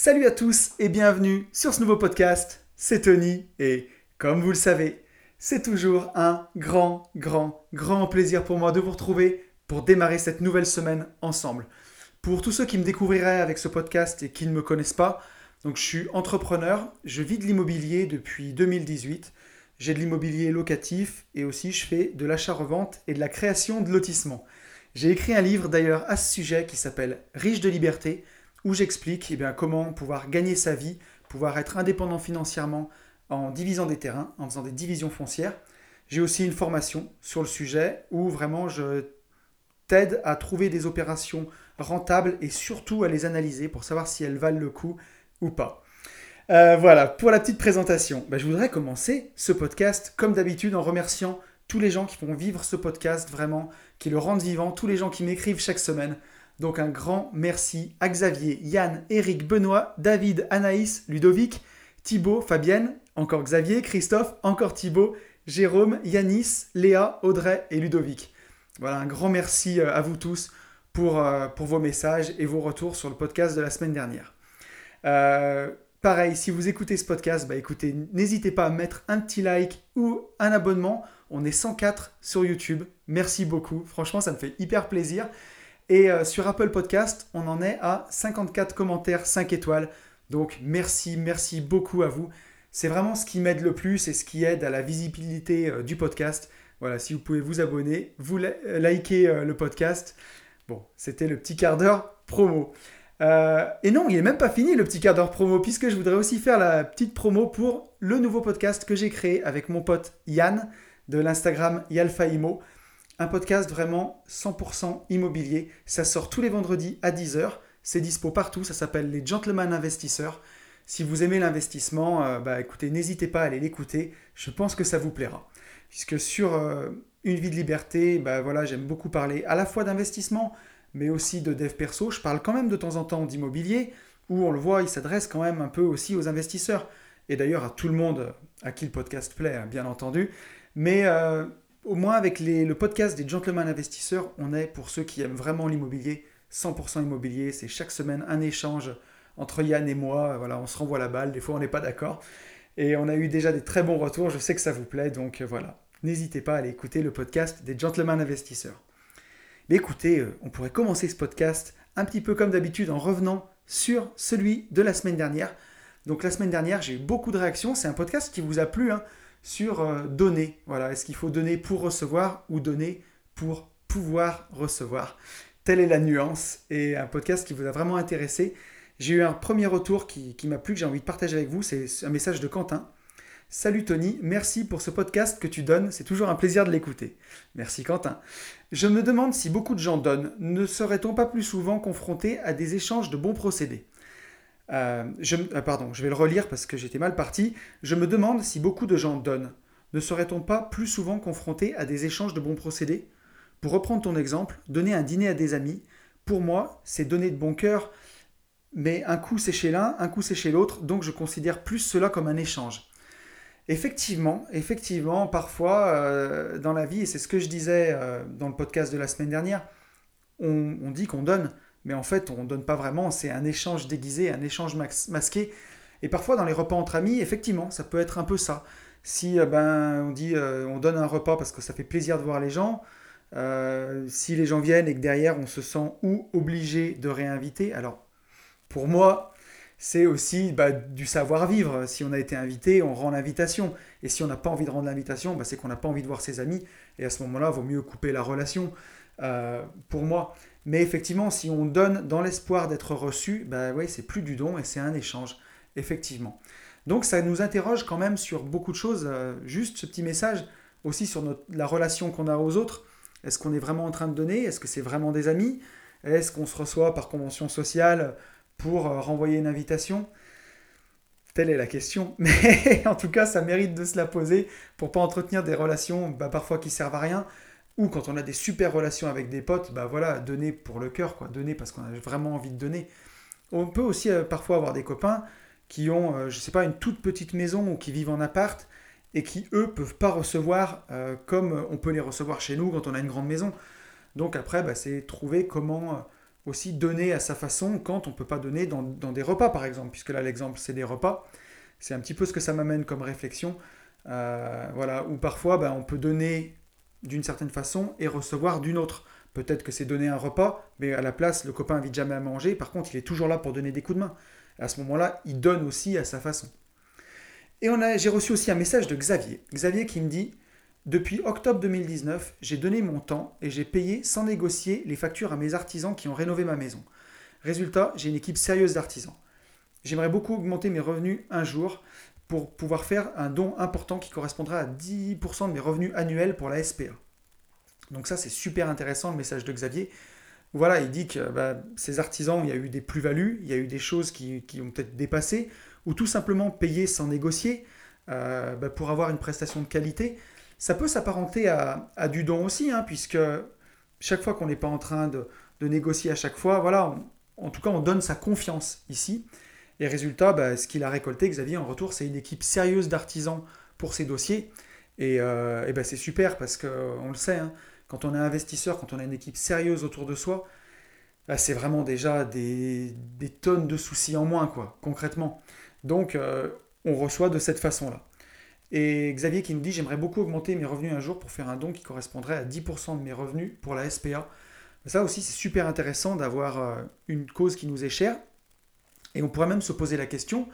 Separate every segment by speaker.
Speaker 1: Salut à tous et bienvenue sur ce nouveau podcast. C'est Tony et comme vous le savez, c'est toujours un grand, grand, grand plaisir pour moi de vous retrouver pour démarrer cette nouvelle semaine ensemble. Pour tous ceux qui me découvriraient avec ce podcast et qui ne me connaissent pas, je suis entrepreneur, je vis de l'immobilier depuis 2018. J'ai de l'immobilier locatif et aussi je fais de l'achat-revente et de la création de lotissements. J'ai écrit un livre d'ailleurs à ce sujet qui s'appelle Riche de liberté où j'explique eh comment pouvoir gagner sa vie, pouvoir être indépendant financièrement en divisant des terrains, en faisant des divisions foncières. J'ai aussi une formation sur le sujet où vraiment je t'aide à trouver des opérations rentables et surtout à les analyser pour savoir si elles valent le coup ou pas. Euh, voilà, pour la petite présentation, ben, je voudrais commencer ce podcast comme d'habitude en remerciant tous les gens qui font vivre ce podcast vraiment, qui le rendent vivant, tous les gens qui m'écrivent chaque semaine. Donc un grand merci à Xavier, Yann, Eric, Benoît, David, Anaïs, Ludovic, Thibaut, Fabienne, encore Xavier, Christophe, encore Thibaut, Jérôme, Yanis, Léa, Audrey et Ludovic. Voilà, un grand merci euh, à vous tous pour, euh, pour vos messages et vos retours sur le podcast de la semaine dernière. Euh, pareil, si vous écoutez ce podcast, bah écoutez, n'hésitez pas à mettre un petit like ou un abonnement. On est 104 sur YouTube. Merci beaucoup. Franchement, ça me fait hyper plaisir. Et euh, sur Apple Podcast, on en est à 54 commentaires 5 étoiles. Donc merci, merci beaucoup à vous. C'est vraiment ce qui m'aide le plus et ce qui aide à la visibilité euh, du podcast. Voilà, si vous pouvez vous abonner, vous euh, liker le podcast. Bon, c'était le petit quart d'heure promo. et non, il n'est même pas fini le petit quart d'heure promo, puisque je voudrais aussi faire la petite promo pour le nouveau podcast que j'ai créé avec mon pote Yann de l'Instagram Yalfaimo un podcast vraiment 100% immobilier. Ça sort tous les vendredis à 10h. C'est dispo partout. Ça s'appelle Les Gentlemen Investisseurs. Si vous aimez l'investissement, euh, bah, écoutez, n'hésitez pas à aller l'écouter. Je pense que ça vous plaira. Puisque sur euh, Une vie de liberté, bah, voilà, j'aime beaucoup parler à la fois d'investissement, mais aussi de dev perso. Je parle quand même de temps en temps d'immobilier, où on le voit, il s'adresse quand même un peu aussi aux investisseurs. Et d'ailleurs à tout le monde à qui le podcast plaît, hein, bien entendu. Mais euh, au moins avec le podcast des Gentlemen Investisseurs, on est pour ceux qui aiment vraiment l'immobilier, 100% immobilier. C'est chaque semaine un échange entre Yann et moi. On se renvoie la balle. Des fois, on n'est pas d'accord. Et on a eu déjà des très bons retours. Je sais que ça vous plaît. Donc euh, voilà, n'hésitez pas à aller écouter le podcast des Gentlemen Investisseurs. Mais écoutez, euh, on pourrait commencer ce podcast un petit peu comme d'habitude en revenant sur celui de la semaine dernière. Donc la semaine dernière, j'ai eu beaucoup de réactions. C'est un podcast qui vous a plu. Hein sur euh, donner. Voilà, est-ce qu'il faut donner pour recevoir ou donner pour pouvoir recevoir? Telle est la nuance et un podcast qui vous a vraiment intéressé. J'ai eu un premier retour qui, qui m'a plu, que j'ai envie de partager avec vous. C'est un message de Quentin. Salut Tony, merci pour ce podcast que tu donnes, c'est toujours un plaisir de l'écouter. Merci Quentin. Je me demande si beaucoup de gens donnent, ne serait-on pas plus souvent confronté à des échanges de bons procédés? Euh, je, euh, pardon, je vais le relire parce que j'étais mal parti. Je me demande si beaucoup de gens donnent. Ne serait-on pas plus souvent confronté à des échanges de bons procédés? Pour reprendre ton exemple, donner un dîner à des amis, pour moi, c'est donner de bon cœur, mais un coup c'est chez l'un, un coup c'est chez l'autre, donc je considère plus cela comme un échange. Effectivement, effectivement, parfois euh, dans la vie, et c'est ce que je disais dans le podcast de la semaine dernière, on dit qu'on donne, mais en fait, on ne donne pas vraiment, c'est un échange déguisé, un échange masqué. Et parfois, dans les repas entre amis, effectivement, ça peut être un peu ça. Si euh, ben, on dit euh, on donne un repas parce que ça fait plaisir de voir les gens, euh, si les gens viennent et que derrière on se sent ou obligé de réinviter, alors pour moi, c'est aussi bah, du savoir-vivre. Si on a été invité, on rend l'invitation. Et si on n'a pas envie de rendre l'invitation, bah, c'est qu'on n'a pas envie de voir ses amis. Et à ce moment-là, vaut mieux couper la relation. pour moi. Mais effectivement, si on donne dans l'espoir d'être reçu, bah oui, c'est plus du don et c'est un échange, effectivement. Donc ça nous interroge quand même sur beaucoup de choses. Euh, juste ce petit message aussi sur la relation qu'on a aux autres. Est-ce qu'on est vraiment en train de donner? Est-ce que c'est vraiment des amis? Est-ce qu'on se reçoit par convention sociale pour euh, renvoyer une invitation? Telle est la question. Mais en tout cas, ça mérite de se la poser pour pas entretenir des relations bah, parfois qui servent à rien ou quand on a des super relations avec des potes, bah voilà, donner pour le cœur, quoi, donner parce qu'on a vraiment envie de donner. On peut aussi euh, parfois avoir des copains qui ont, je euh, je sais pas, une toute petite maison ou qui vivent en appart et qui, eux, peuvent pas recevoir euh, comme on peut les recevoir chez nous quand on a une grande maison. Donc après, bah, c'est trouver comment aussi donner à sa façon quand on peut pas donner dans, des repas, par exemple, puisque là, l'exemple, c'est des repas. C'est un petit peu ce que ça m'amène comme réflexion. Euh, voilà, où parfois, ben, on peut donner d'une certaine façon et recevoir d'une autre. Peut-être que c'est donner un repas, mais à la place, le copain invite jamais à manger. Par contre, il est toujours là pour donner des coups de main. à ce moment-là, il donne aussi à sa façon. Et j'ai reçu aussi un message de Xavier. Xavier qui me dit Depuis octobre 2019, j'ai donné mon temps et j'ai payé sans négocier les factures à mes artisans qui ont rénové ma maison. Résultat, j'ai une équipe sérieuse d'artisans. J'aimerais beaucoup augmenter mes revenus un jour pour pouvoir faire un don important qui correspondra à 10% de mes revenus annuels pour la SPA. Donc ça, c'est super intéressant le message de Xavier. Voilà, il dit que bah, ces artisans, il y a eu des plus-values, il y a eu des choses qui, ont peut-être dépassé, ou tout simplement payé sans négocier euh, bah, pour avoir une prestation de qualité. Ça peut s'apparenter à, du don aussi, hein, puisque chaque fois qu'on n'est pas en train de, négocier à chaque fois, voilà, en tout cas, on donne sa confiance ici. Et résultat, bah, ce qu'il a récolté, Xavier, en retour, c'est une équipe sérieuse d'artisans pour ses dossiers. Et, euh, bah, c'est super parce qu'on le sait, hein, quand on est investisseur, quand on a une équipe sérieuse autour de soi, bah, c'est vraiment déjà des, tonnes de soucis en moins, concrètement. Donc, euh, on reçoit de cette façon-là. Et Xavier qui nous dit J'aimerais beaucoup augmenter mes revenus un jour pour faire un don qui correspondrait à 10% de mes revenus pour la SPA. Ça aussi, c'est super intéressant d'avoir euh, une cause qui nous est chère. Et on pourrait même se poser la question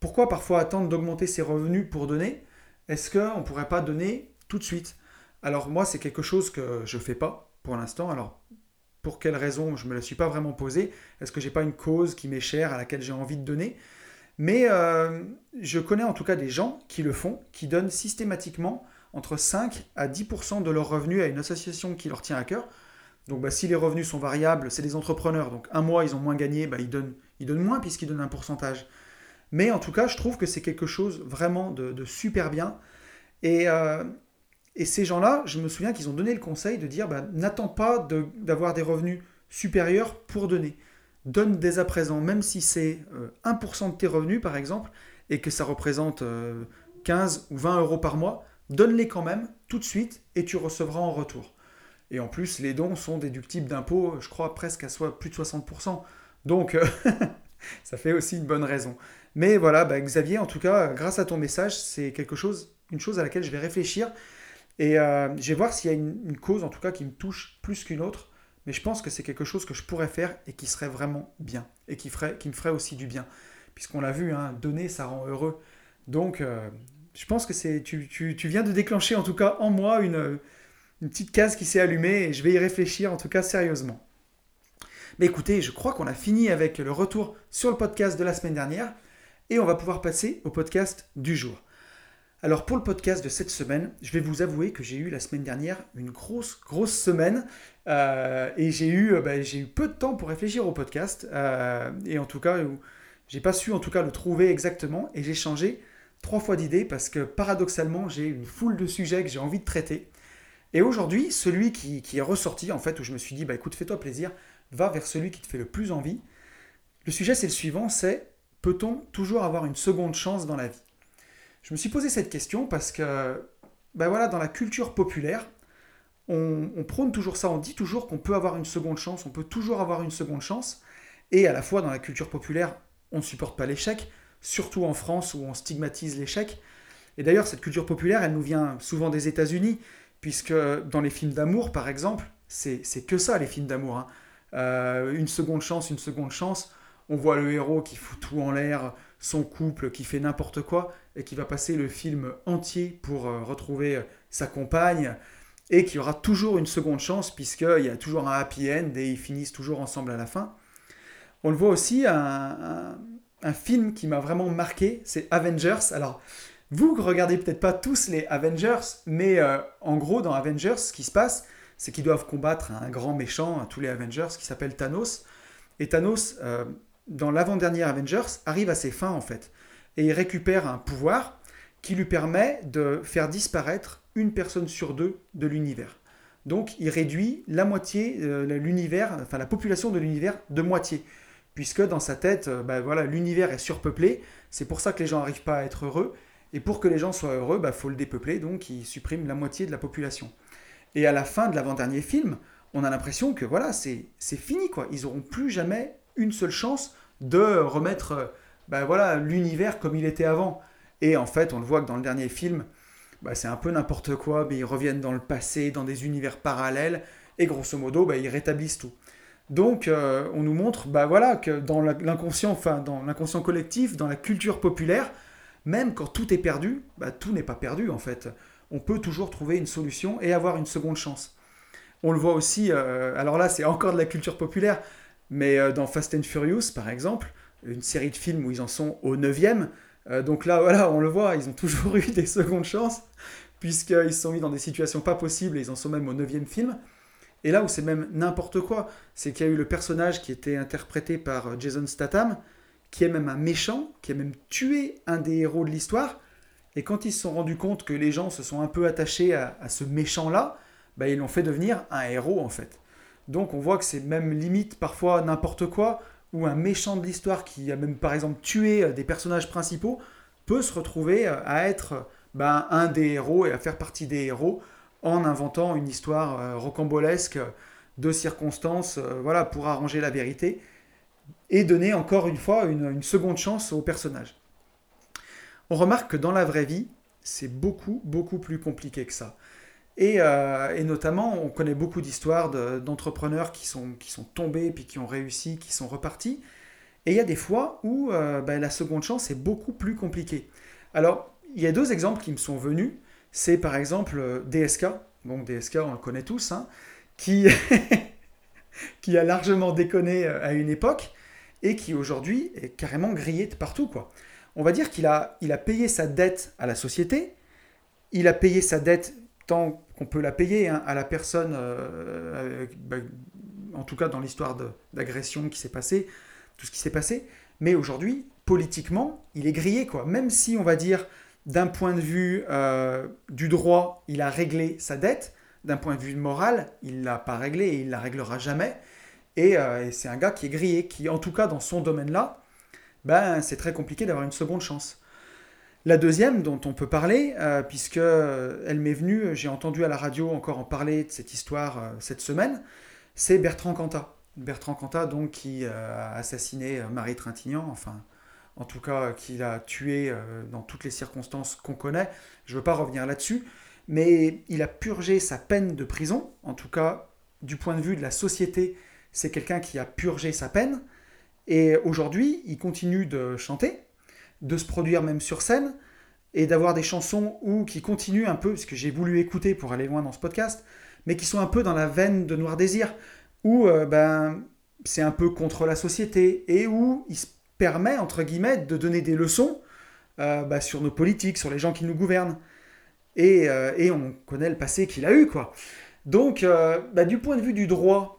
Speaker 1: pourquoi parfois attendre d'augmenter ses revenus pour donner Est-ce qu'on ne pourrait pas donner tout de suite? Alors moi, c'est quelque chose que je ne fais pas pour l'instant. Alors pour quelle raison Je ne me la suis pas vraiment posée. Est-ce que j'ai pas une cause qui m'est chère, à laquelle j'ai envie de donner? Mais euh, je connais en tout cas des gens qui le font, qui donnent systématiquement entre 5 à 10% de leurs revenus à une association qui leur tient à cœur. Donc bah, si les revenus sont variables, c'est des entrepreneurs. Donc un mois, ils ont moins gagné, bah, ils, donnent, ils donnent moins puisqu'ils donnent un pourcentage. Mais en tout cas, je trouve que c'est quelque chose vraiment de, super bien. Et, euh, et ces gens-là, je me souviens qu'ils ont donné le conseil de dire bah, n'attends pas d'avoir des revenus supérieurs pour donner. Donne dès à présent, même si c'est 1% euh, de tes revenus par exemple, et que ça représente 15 euh, ou 20 euros par mois, donne-les quand même tout de suite et tu recevras en retour. Et en plus, les dons sont déductibles d'impôts, je crois presque à soit plus de 60%. Donc, euh, ça fait aussi une bonne raison. Mais voilà, bah, Xavier, en tout cas, grâce à ton message, c'est quelque chose, une chose à laquelle je vais réfléchir et euh, je vais voir s'il y a une, cause, en tout cas, qui me touche plus qu'une autre. Mais je pense que c'est quelque chose que je pourrais faire et qui serait vraiment bien. Et qui, ferait, me ferait aussi du bien. Puisqu'on l'a vu, hein, donner, ça rend heureux. Donc, euh, je pense que c'est tu, viens de déclencher, en tout cas, en moi, une petite case qui s'est allumée. Et je vais y réfléchir, en tout cas, sérieusement. Mais écoutez, je crois qu'on a fini avec le retour sur le podcast de la semaine dernière. Et on va pouvoir passer au podcast du jour. Alors pour le podcast de cette semaine, je vais vous avouer que j'ai eu la semaine dernière une grosse, grosse semaine euh, et j'ai eu, euh, bah, j'ai eu peu de temps pour réfléchir au podcast euh, et en tout cas, j'ai pas su en tout cas le trouver exactement et j'ai changé trois fois d'idée parce que paradoxalement, j'ai une foule de sujets que j'ai envie de traiter. Et aujourd'hui, celui qui, qui, est ressorti en fait, où je me suis dit, bah écoute, fais-toi plaisir, va vers celui qui te fait le plus envie. Le sujet c'est le suivant, c'est peut-on toujours avoir une seconde chance dans la vie? Je me suis posé cette question parce que, ben voilà, dans la culture populaire, on, prône toujours ça, on dit toujours qu'on peut avoir une seconde chance, on peut toujours avoir une seconde chance, et à la fois dans la culture populaire, on ne supporte pas l'échec, surtout en France où on stigmatise l'échec. Et d'ailleurs, cette culture populaire, elle nous vient souvent des États-Unis, puisque dans les films d'amour, par exemple, c'est que ça, les films d'amour. Hein. Euh, une seconde chance, une seconde chance. On voit le héros qui fout tout en l'air, son couple qui fait n'importe quoi et qui va passer le film entier pour euh, retrouver euh, sa compagne et qui aura toujours une seconde chance puisqu'il y a toujours un happy end et ils finissent toujours ensemble à la fin. On le voit aussi, un, film qui m'a vraiment marqué, c'est Avengers. Alors, vous regardez peut-être pas tous les Avengers, mais en gros, dans Avengers, ce qui se passe, c'est qu'ils doivent combattre un grand méchant, tous les Avengers, qui s'appelle Thanos. Et Thanos, dans l'avant-dernier Avengers, arrive à ses fins en fait. Et il récupère un pouvoir qui lui permet de faire disparaître une personne sur deux de l'univers. Donc il réduit la moitié, euh, l'univers, enfin la population de l'univers de moitié. Puisque dans sa tête, euh, bah, voilà, l'univers est surpeuplé, c'est pour ça que les gens n'arrivent pas à être heureux. Et pour que les gens soient heureux, il bah, faut le dépeupler, donc il supprime la moitié de la population. Et à la fin de l'avant-dernier film, on a l'impression que voilà, c'est fini quoi. Ils n'auront plus jamais une seule chance de remettre ben voilà, l'univers comme il était avant. Et en fait, on le voit que dans le dernier film, bah, c'est un peu n'importe quoi, mais ils reviennent dans le passé, dans des univers parallèles, et grosso modo, bah, ils rétablissent tout. Donc, euh, on nous montre voilà, que dans l'inconscient, dans l'inconscient collectif, dans la culture populaire, même quand tout est perdu, tout n'est pas perdu en fait. On peut toujours trouver une solution et avoir une seconde chance. On le voit aussi, euh, alors là c'est encore de la culture populaire, mais euh, dans Fast and Furious par exemple, une série de films où ils en sont au 9 euh, donc là, voilà, on le voit, ils ont toujours eu des secondes chances, puisqu'ils se sont mis dans des situations pas possibles, et ils en sont même au neuvième film. Et là où c'est même n'importe quoi, c'est qu'il y a eu le personnage qui était interprété par euh, Jason Statham, qui est même un méchant, qui a même tué un des héros de l'histoire. Et quand ils se sont rendus compte que les gens se sont un peu attachés à, ce méchant-là, bah, ils l'ont fait devenir un héros en fait. Donc on voit que c'est même limite parfois n'importe quoi ou un méchant de l'histoire qui a même par exemple tué euh, des personnages principaux peut se retrouver euh, à être ben, un des héros et à faire partie des héros en inventant une histoire euh, rocambolesque de circonstances voilà, pour arranger la vérité et donner encore une fois une, une seconde chance au personnage. On remarque que dans la vraie vie, c'est beaucoup, beaucoup plus compliqué que ça. Euh, et, notamment, on connaît beaucoup d'histoires d'entrepreneurs qui, sont, qui sont tombés, puis qui ont réussi, qui sont repartis. Et il y a des fois où euh, ben, la seconde chance est beaucoup plus compliquée. Alors, il y a deux exemples qui me sont venus. C'est par exemple euh, DSK. Bon, DSK, on le connaît tous, hein, qui, qui a largement déconné à une époque et qui aujourd'hui est carrément grillé de partout. Quoi. On va dire qu'il a, payé sa dette à la société, il a payé sa dette tant qu'on peut la payer hein, à la personne, euh, bah, en tout cas dans l'histoire d'agression qui s'est passée, tout ce qui s'est passé. Mais aujourd'hui, politiquement, il est grillé, quoi. Même si on va dire, d'un point de vue euh, du droit, il a réglé sa dette, d'un point de vue moral, il ne l'a pas réglé et il ne la réglera jamais. Euh, et c'est un gars qui est grillé, qui, en tout cas dans son domaine-là, ben, c'est très compliqué d'avoir une seconde chance. La deuxième dont on peut parler, euh, puisque euh, elle m'est venue, j'ai entendu à la radio encore en parler de cette histoire euh, cette semaine, c'est Bertrand Cantat. Bertrand Cantat, donc, qui a assassiné Marie Trintignant, enfin, en tout cas, qui l'a tué dans toutes les circonstances qu'on connaît. Je ne veux pas revenir là-dessus, mais il a purgé sa peine de prison, en tout cas, du point de vue de la société, c'est quelqu'un qui a purgé sa peine, et aujourd'hui, il continue de chanter, de se produire même sur scène et d'avoir des chansons où qui continuent un peu, parce que j'ai voulu écouter pour aller loin dans ce podcast, mais qui sont un peu dans la veine de Noir Désir, où euh, ben, c'est un peu contre la société et où il se permet, entre guillemets, de donner des leçons euh, ben, sur nos politiques, sur les gens qui nous gouvernent. Et, euh, on connaît le passé qu'il a eu, quoi. Donc, ben, du point de vue du droit,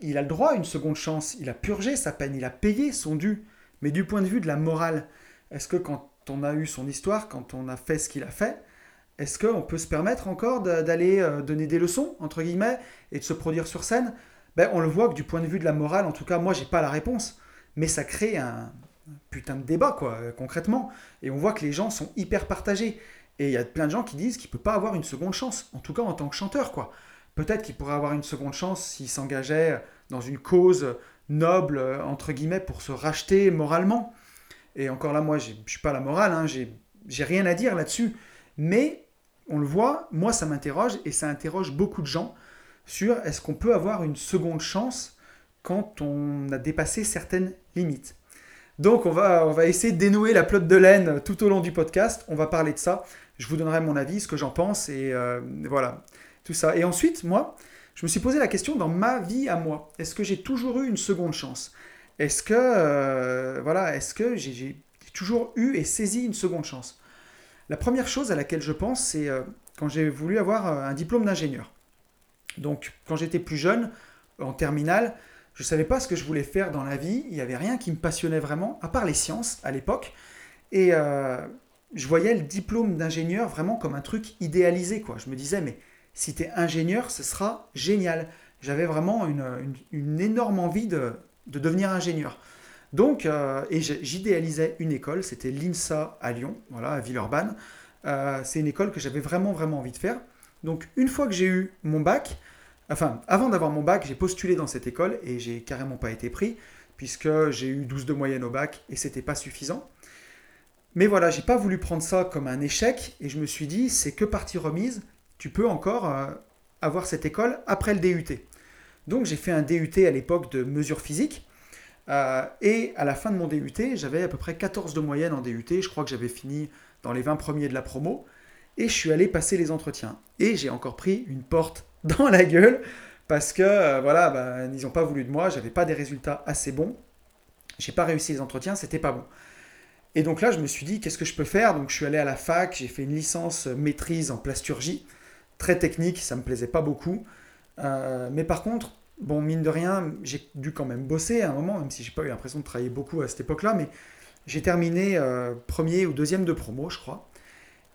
Speaker 1: il a le droit à une seconde chance, il a purgé sa peine, il a payé son dû. Mais du point de vue de la morale, est-ce que quand on a eu son histoire, quand on a fait ce qu'il a fait, est-ce qu'on peut se permettre encore d'aller euh, donner des leçons, entre guillemets, et de se produire sur scène? Ben, On le voit que du point de vue de la morale, en tout cas, moi, j'ai pas la réponse. Mais ça crée un putain de débat, quoi, euh, concrètement. Et on voit que les gens sont hyper partagés. Et il y a plein de gens qui disent qu'il peut pas avoir une seconde chance, en tout cas en tant que chanteur, quoi. Peut-être qu'il pourrait avoir une seconde chance s'il s'engageait dans une cause noble, euh, entre guillemets, pour se racheter moralement. Et encore là, moi, je ne suis pas la morale, hein, j'ai rien à dire là-dessus. Mais on le voit, moi, ça m'interroge et ça interroge beaucoup de gens sur est-ce qu'on peut avoir une seconde chance quand on a dépassé certaines limites. Donc on va, essayer de dénouer la plotte de laine tout au long du podcast. On va parler de ça. Je vous donnerai mon avis, ce que j'en pense et euh, voilà, ça. Et ensuite, moi, je me suis posé la question dans ma vie à moi. Est-ce que j'ai toujours eu une seconde chance? Est-ce que, euh, voilà, est-ce que j'ai toujours eu et saisi une seconde chance? La première chose à laquelle je pense, c'est euh, quand j'ai voulu avoir euh, un diplôme d'ingénieur. Donc, quand j'étais plus jeune, en terminale, je ne savais pas ce que je voulais faire dans la vie. Il n'y avait rien qui me passionnait vraiment, à part les sciences à l'époque. Et je voyais le diplôme d'ingénieur vraiment comme un truc idéalisé. Quoi. Je me disais, mais si tu es ingénieur, ce sera génial. J'avais vraiment une, énorme envie de, de devenir ingénieur. Donc, euh, et j'idéalisais une école, c'était l'INSA à Lyon, voilà, à Villeurbanne. Euh, c'est une école que j'avais vraiment, vraiment envie de faire. Donc, une fois que j'ai eu mon bac, Enfin, avant d'avoir mon bac, j'ai postulé dans cette école et j'ai carrément pas été pris puisque j'ai eu 12 de moyenne au bac et c'était pas suffisant. Mais voilà, j'ai pas voulu prendre ça comme un échec et je me suis dit, c'est que partie remise, tu peux encore euh, avoir cette école après le DUT. Donc j'ai fait un DUT à l'époque de mesure physique. Euh, et à la fin de mon DUT, j'avais à peu près 14 de moyenne en DUT. Je crois que j'avais fini dans les 20 premiers de la promo. Et je suis allé passer les entretiens. Et j'ai encore pris une porte dans la gueule parce que euh, voilà, bah, ils n'ont pas voulu de moi. J'avais pas des résultats assez bons. J'ai pas réussi les entretiens, c'était pas bon. Et donc là, je me suis dit, qu'est-ce que je peux faire? Donc je suis allé à la fac, j'ai fait une licence maîtrise en plasturgie, très technique, ça me plaisait pas beaucoup. Euh, mais par contre, bon, mine de rien, j'ai dû quand même bosser à un moment, même si j'ai pas eu l'impression de travailler beaucoup à cette époque-là, mais j'ai terminé euh, premier ou deuxième de promo, je crois.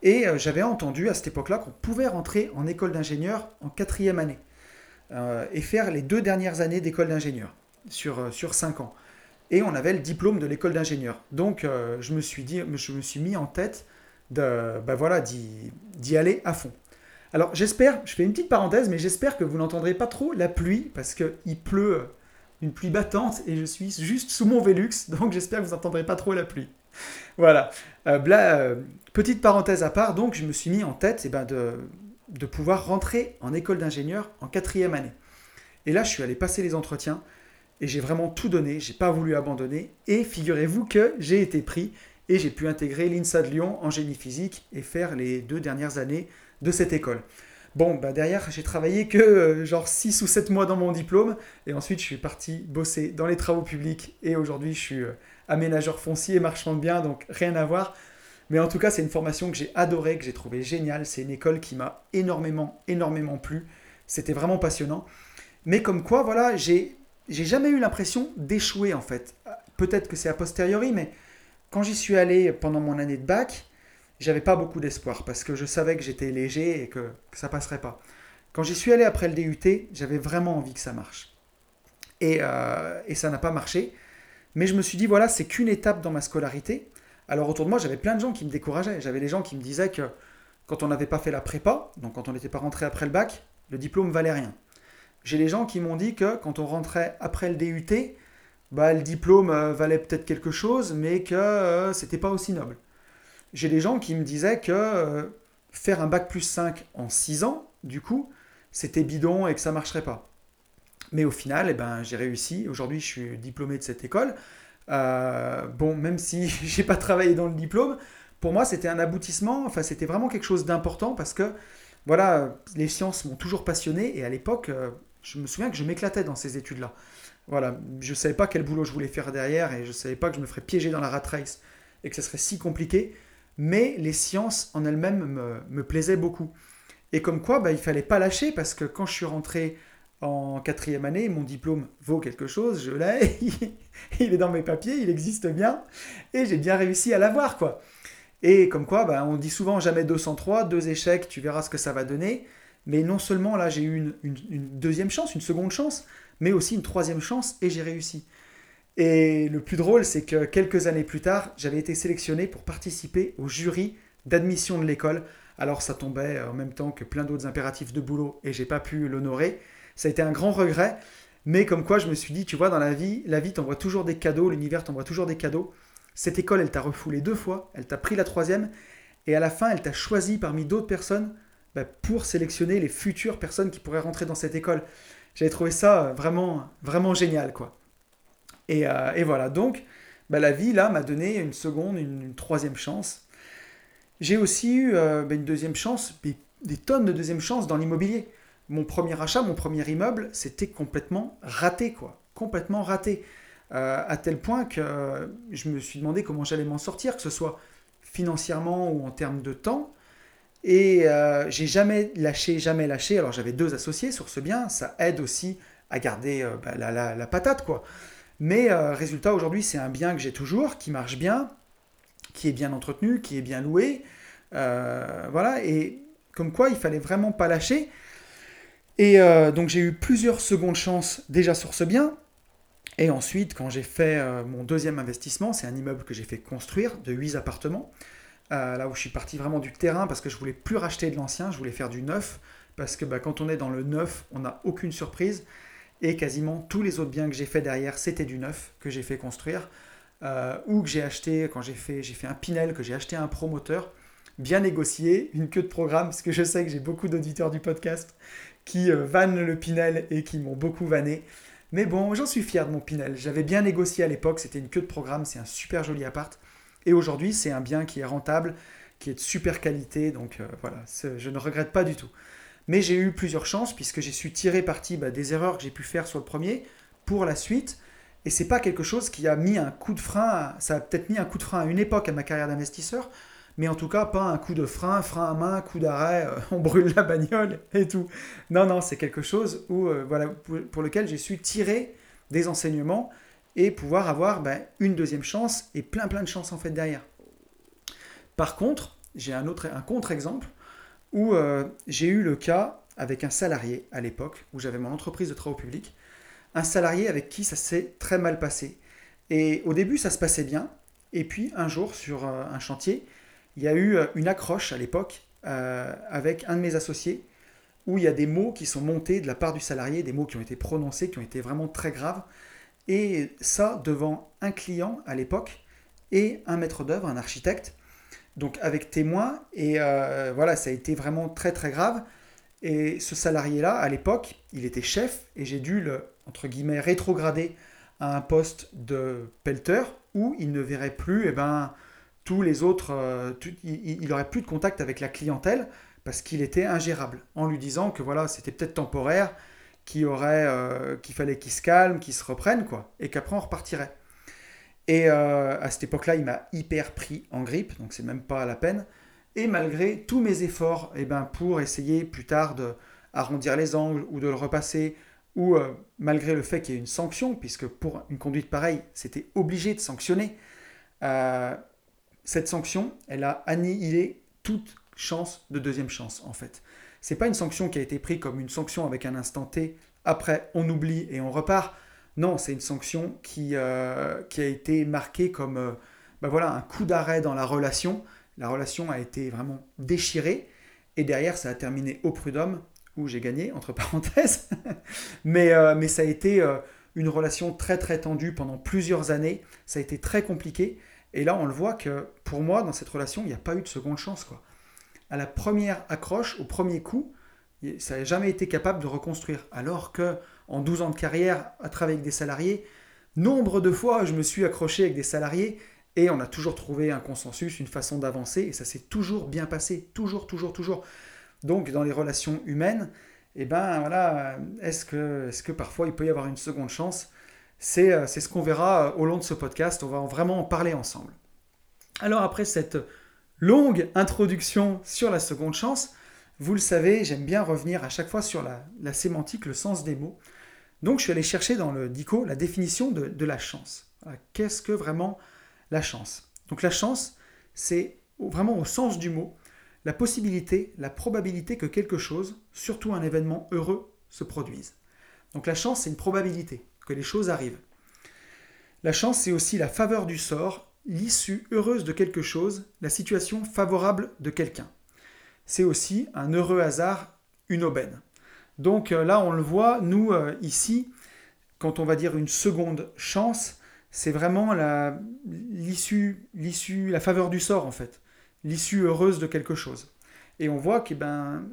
Speaker 1: Et euh, j'avais entendu à cette époque-là qu'on pouvait rentrer en école d'ingénieur en quatrième année et faire les deux dernières années d'école d'ingénieur sur, cinq ans et on avait le diplôme de l'école d'ingénieur. Donc je me suis dit, je me suis mis en tête de, bah voilà, d'y aller à fond. Alors j'espère, je fais une petite parenthèse, mais j'espère que vous n'entendrez pas trop la pluie parce qu'il pleut euh, une pluie battante et je suis juste sous mon Velux, donc j'espère que vous n'entendrez pas trop la pluie. Voilà. Euh, petite parenthèse à part, donc je me suis mis en tête eh ben, de, de pouvoir rentrer en école d'ingénieur en quatrième année. Et là, je suis allé passer les entretiens et j'ai vraiment tout donné, j'ai pas voulu abandonner. Et figurez-vous que j'ai été pris et j'ai pu intégrer l'INSA de Lyon en génie physique et faire les deux dernières années de cette école. Bon, bah derrière, j'ai travaillé que euh, genre 6 ou 7 mois dans mon diplôme et ensuite je suis parti bosser dans les travaux publics et aujourd'hui je suis euh, aménageur foncier, marchand de biens, donc rien à voir. Mais en tout cas, c'est une formation que j'ai adorée, que j'ai trouvée géniale. C'est une école qui m'a énormément, énormément plu. C'était vraiment passionnant. Mais comme quoi, voilà, j'ai j'ai jamais eu l'impression d'échouer en fait. Peut-être que c'est a posteriori, mais quand j'y suis allé pendant mon année de bac, j'avais pas beaucoup d'espoir parce que je savais que j'étais léger et que, ça passerait pas. Quand j'y suis allé après le DUT, j'avais vraiment envie que ça marche. Et, euh, et ça n'a pas marché. Mais je me suis dit, voilà, c'est qu'une étape dans ma scolarité. Alors autour de moi, j'avais plein de gens qui me décourageaient. J'avais des gens qui me disaient que quand on n'avait pas fait la prépa, donc quand on n'était pas rentré après le bac, le diplôme valait rien. J'ai les gens qui m'ont dit que quand on rentrait après le DUT, bah, le diplôme euh, valait peut-être quelque chose, mais que euh, c'était pas aussi noble. J'ai des gens qui me disaient que euh, faire un bac plus 5 en 6 ans, du coup, c'était bidon et que ça marcherait pas. Mais au final, eh ben, j'ai réussi. Aujourd'hui, je suis diplômé de cette école. bon, même si j'ai pas travaillé dans le diplôme, pour moi, c'était un aboutissement. Enfin, c'était vraiment quelque chose d'important parce que, voilà, les sciences m'ont toujours passionné et à l'époque, je me souviens que je m'éclatais dans ces études-là. Voilà, je ne savais pas quel boulot je voulais faire derrière et je ne savais pas que je me ferais piéger dans la rat race et que ce serait si compliqué. Mais les sciences en elles-mêmes me, plaisaient beaucoup. Et comme quoi, bah, il fallait pas lâcher parce que quand je suis rentré en quatrième année, mon diplôme vaut quelque chose, je l'ai, il est dans mes papiers, il existe bien, et j'ai bien réussi à l'avoir, quoi. Et comme quoi, bah, on dit souvent jamais 203, deux échecs, tu verras ce que ça va donner. Mais non seulement là, j'ai eu une, deuxième chance, une seconde chance, mais aussi une troisième chance et j'ai réussi. Et le plus drôle, c'est que quelques années plus tard, j'avais été sélectionné pour participer au jury d'admission de l'école. Alors ça tombait en même temps que plein d'autres impératifs de boulot et j'ai pas pu l'honorer. Ça a été un grand regret, mais comme quoi je me suis dit, tu vois, dans la vie, la vie t'envoie toujours des cadeaux, l'univers t'envoie toujours des cadeaux. Cette école, elle t'a refoulé deux fois, elle t'a pris la troisième, et à la fin, elle t'a choisi parmi d'autres personnes bah, pour sélectionner les futures personnes qui pourraient rentrer dans cette école. J'avais trouvé ça euh, vraiment, vraiment génial, quoi. Et, euh, voilà, donc bah, la vie, là, m'a donné une seconde, une, troisième chance. J'ai aussi eu euh, bah, une deuxième chance, des, tonnes de deuxième chance dans l'immobilier. Mon premier achat, mon premier immeuble, c'était complètement raté, quoi. Complètement raté. à tel point que je me suis demandé comment j'allais m'en sortir, que ce soit financièrement ou en termes de temps. Et euh, j'ai jamais lâché, jamais lâché. Alors j'avais deux associés sur ce bien, ça aide aussi à garder euh, bah, la, patate, quoi. Mais euh, résultat, aujourd'hui, c'est un bien que j'ai toujours, qui marche bien, qui est bien entretenu, qui est bien loué. voilà, et comme quoi, il fallait vraiment pas lâcher. Et donc j'ai eu plusieurs secondes chances déjà sur ce bien. Et ensuite, quand j'ai fait mon deuxième investissement, c'est un immeuble que j'ai fait construire de 8 appartements. Euh, là où je suis parti vraiment du terrain parce que je voulais plus racheter de l'ancien, je voulais faire du neuf, parce que bah, quand on est dans le neuf, on n'a aucune surprise. Et quasiment tous les autres biens que j'ai fait derrière, c'était du neuf que j'ai fait construire. Euh, ou que j'ai acheté, quand j'ai fait, j'ai fait un Pinel, que j'ai acheté un promoteur, bien négocié, une queue de programme, parce que je sais que j'ai beaucoup d'auditeurs du podcast qui euh, vannent le Pinel et qui m'ont beaucoup vanné. Mais bon, j'en suis fier de mon Pinel. J'avais bien négocié à l'époque, c'était une queue de programme, c'est un super joli appart. Et aujourd'hui, c'est un bien qui est rentable, qui est de super qualité, donc euh, voilà, je ne regrette pas du tout. Mais j'ai eu plusieurs chances puisque j'ai su tirer parti bah, des erreurs que j'ai pu faire sur le premier pour la suite. Et c'est pas quelque chose qui a mis un coup de frein, ça a peut-être mis un coup de frein à une époque à ma carrière d'investisseur, mais en tout cas pas un coup de frein, frein à main, coup d'arrêt, euh, on brûle la bagnole et tout. Non, non, c'est quelque chose où, euh, voilà, pour, lequel j'ai su tirer des enseignements et pouvoir avoir ben, une deuxième chance et plein plein de chances en fait derrière. Par contre, j'ai un autre un contre-exemple où euh, j'ai eu le cas avec un salarié à l'époque, où j'avais mon entreprise de travaux publics, un salarié avec qui ça s'est très mal passé. Et au début, ça se passait bien, et puis un jour, sur euh, un chantier, il y a eu euh, une accroche à l'époque avec un de mes associés, où il y a des mots qui sont montés de la part du salarié, des mots qui ont été prononcés, qui ont été vraiment très graves, et ça devant un client à l'époque et un maître d'œuvre, un architecte, donc avec témoin. Et euh, voilà, ça a été vraiment très très grave. Et ce salarié-là, à l'époque, il était chef et j'ai dû le, entre guillemets, rétrograder à un poste de pelleteur où il ne verrait plus, eh ben, tous les autres, euh, il n'aurait plus de contact avec la clientèle parce qu'il était ingérable, en lui disant que voilà, c'était peut-être temporaire, qu'il aurait, euh, qu'il fallait qu'il se calme, qu'il se reprenne, quoi, et qu'après on repartirait. Et euh, à cette époque-là, il m'a hyper pris en grippe, donc c'est même pas la peine. Et malgré tous mes efforts eh ben, pour essayer plus tard de arrondir les angles ou de le repasser, ou euh, malgré le fait qu'il y ait une sanction, puisque pour une conduite pareille, c'était obligé de sanctionner, euh, cette sanction, elle a annihilé toute chance de deuxième chance, en fait. C'est pas une sanction qui a été prise comme une sanction avec un instant T, après on oublie et on repart. Non, c'est une sanction qui, euh, qui a été marquée comme euh, bah voilà, un coup d'arrêt dans la relation. La relation a été vraiment déchirée. Et derrière, ça a terminé au prud'homme, où j'ai gagné, entre parenthèses. mais, euh, mais ça a été une relation très très tendue pendant plusieurs années. Ça a été très compliqué. Et là, on le voit que pour moi, dans cette relation, il n'y a pas eu de seconde chance. Quoi. À la première accroche, au premier coup, ça n'a jamais été capable de reconstruire. Alors que en 12 ans de carrière, à travailler avec des salariés, nombre de fois je me suis accroché avec des salariés et on a toujours trouvé un consensus, une façon d'avancer et ça s'est toujours bien passé, toujours, toujours, toujours. Donc dans les relations humaines, eh ben voilà, est-ce que, est que parfois il peut y avoir une seconde chance? C'est euh, ce qu'on verra euh, au long de ce podcast, on va vraiment en parler ensemble. Alors après cette longue introduction sur la seconde chance, vous le savez, j'aime bien revenir à chaque fois sur la, sémantique, le sens des mots. Donc je suis allé chercher dans le DICO la définition de, la chance. Qu'est-ce que vraiment la chance? Donc la chance, c'est vraiment au sens du mot, la possibilité, la probabilité que quelque chose, surtout un événement heureux, se produise. Donc la chance, c'est une probabilité que les choses arrivent. La chance, c'est aussi la faveur du sort, l'issue heureuse de quelque chose, la situation favorable de quelqu'un c'est aussi un heureux hasard, une aubaine. Donc euh, là, on le voit, nous, euh, ici, quand on va dire une seconde chance, c'est vraiment l'issue, l'issue, la faveur du sort, en fait. L'issue heureuse de quelque chose. Et on voit que ben,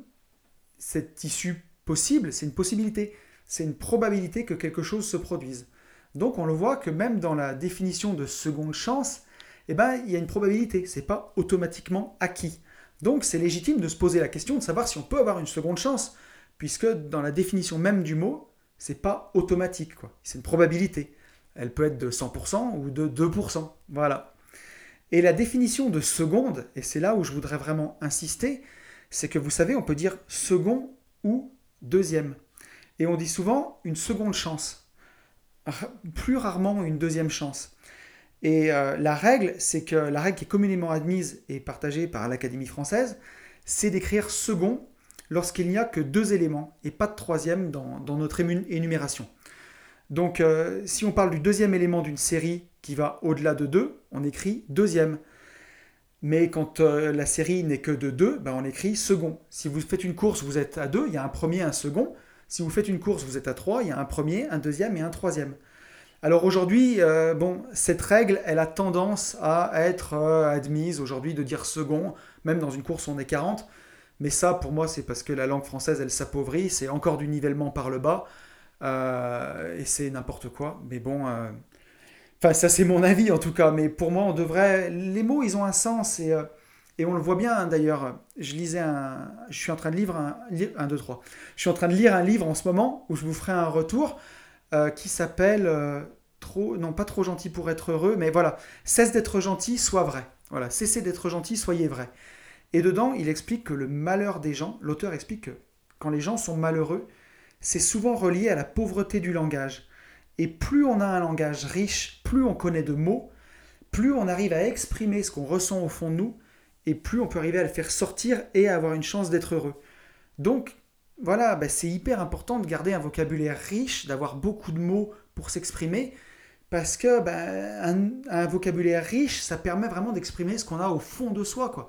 Speaker 1: cette issue possible, c'est une possibilité. C'est une probabilité que quelque chose se produise. Donc on le voit que même dans la définition de seconde chance, eh ben, il y a une probabilité. Ce n'est pas automatiquement acquis. Donc c'est légitime de se poser la question de savoir si on peut avoir une seconde chance, puisque dans la définition même du mot, c'est pas automatique. C'est une probabilité. Elle peut être de 100% ou de 2%. Voilà. Et la définition de seconde, et c'est là où je voudrais vraiment insister, c'est que vous savez, on peut dire second ou deuxième. Et on dit souvent une seconde chance. Plus rarement une deuxième chance. Et euh, la règle, c'est que la règle qui est communément admise et partagée par l'Académie française, c'est d'écrire second lorsqu'il n'y a que deux éléments et pas de troisième dans, notre énumération. Donc euh, si on parle du deuxième élément d'une série qui va au-delà de deux, on écrit deuxième. Mais quand euh, la série n'est que de 2, ben on écrit second. Si vous faites une course, vous êtes à 2, il y a un premier, un second. Si vous faites une course, vous êtes à 3, il y a un premier, un deuxième et un troisième. Alors aujourd'hui, euh, bon, cette règle, elle a tendance à être admise aujourd'hui de dire second, même dans une course on est 40. Mais ça, pour moi, c'est parce que la langue française, elle s'appauvrit, c'est encore du nivellement par le bas, et c'est n'importe quoi. Mais bon, Enfin, ça c'est mon avis en tout cas, mais pour moi, on devrait. Les mots, ils ont un sens et, euh, on le voit bien hein, d'ailleurs. Je lisais un. Je suis en train de lire un. Un, deux, trois. Je suis en train de lire un livre en ce moment où je vous ferai un retour euh, qui s'appelle. Euh, trop. Non, pas trop gentil pour être heureux, mais voilà. Cesse d'être gentil, sois vrai. Voilà, cessez d'être gentil, soyez vrai. Et dedans, il explique que le malheur des gens, l'auteur explique que quand les gens sont malheureux, c'est souvent relié à la pauvreté du langage. Et plus on a un langage riche, plus on connaît de mots, plus on arrive à exprimer ce qu'on ressent au fond de nous, et plus on peut arriver à le faire sortir et à avoir une chance d'être heureux. Donc voilà, ben, c'est hyper important de garder un vocabulaire riche, d'avoir beaucoup de mots pour s'exprimer, parce que ben, un, vocabulaire riche, ça permet vraiment d'exprimer ce qu'on a au fond de soi. Quoi.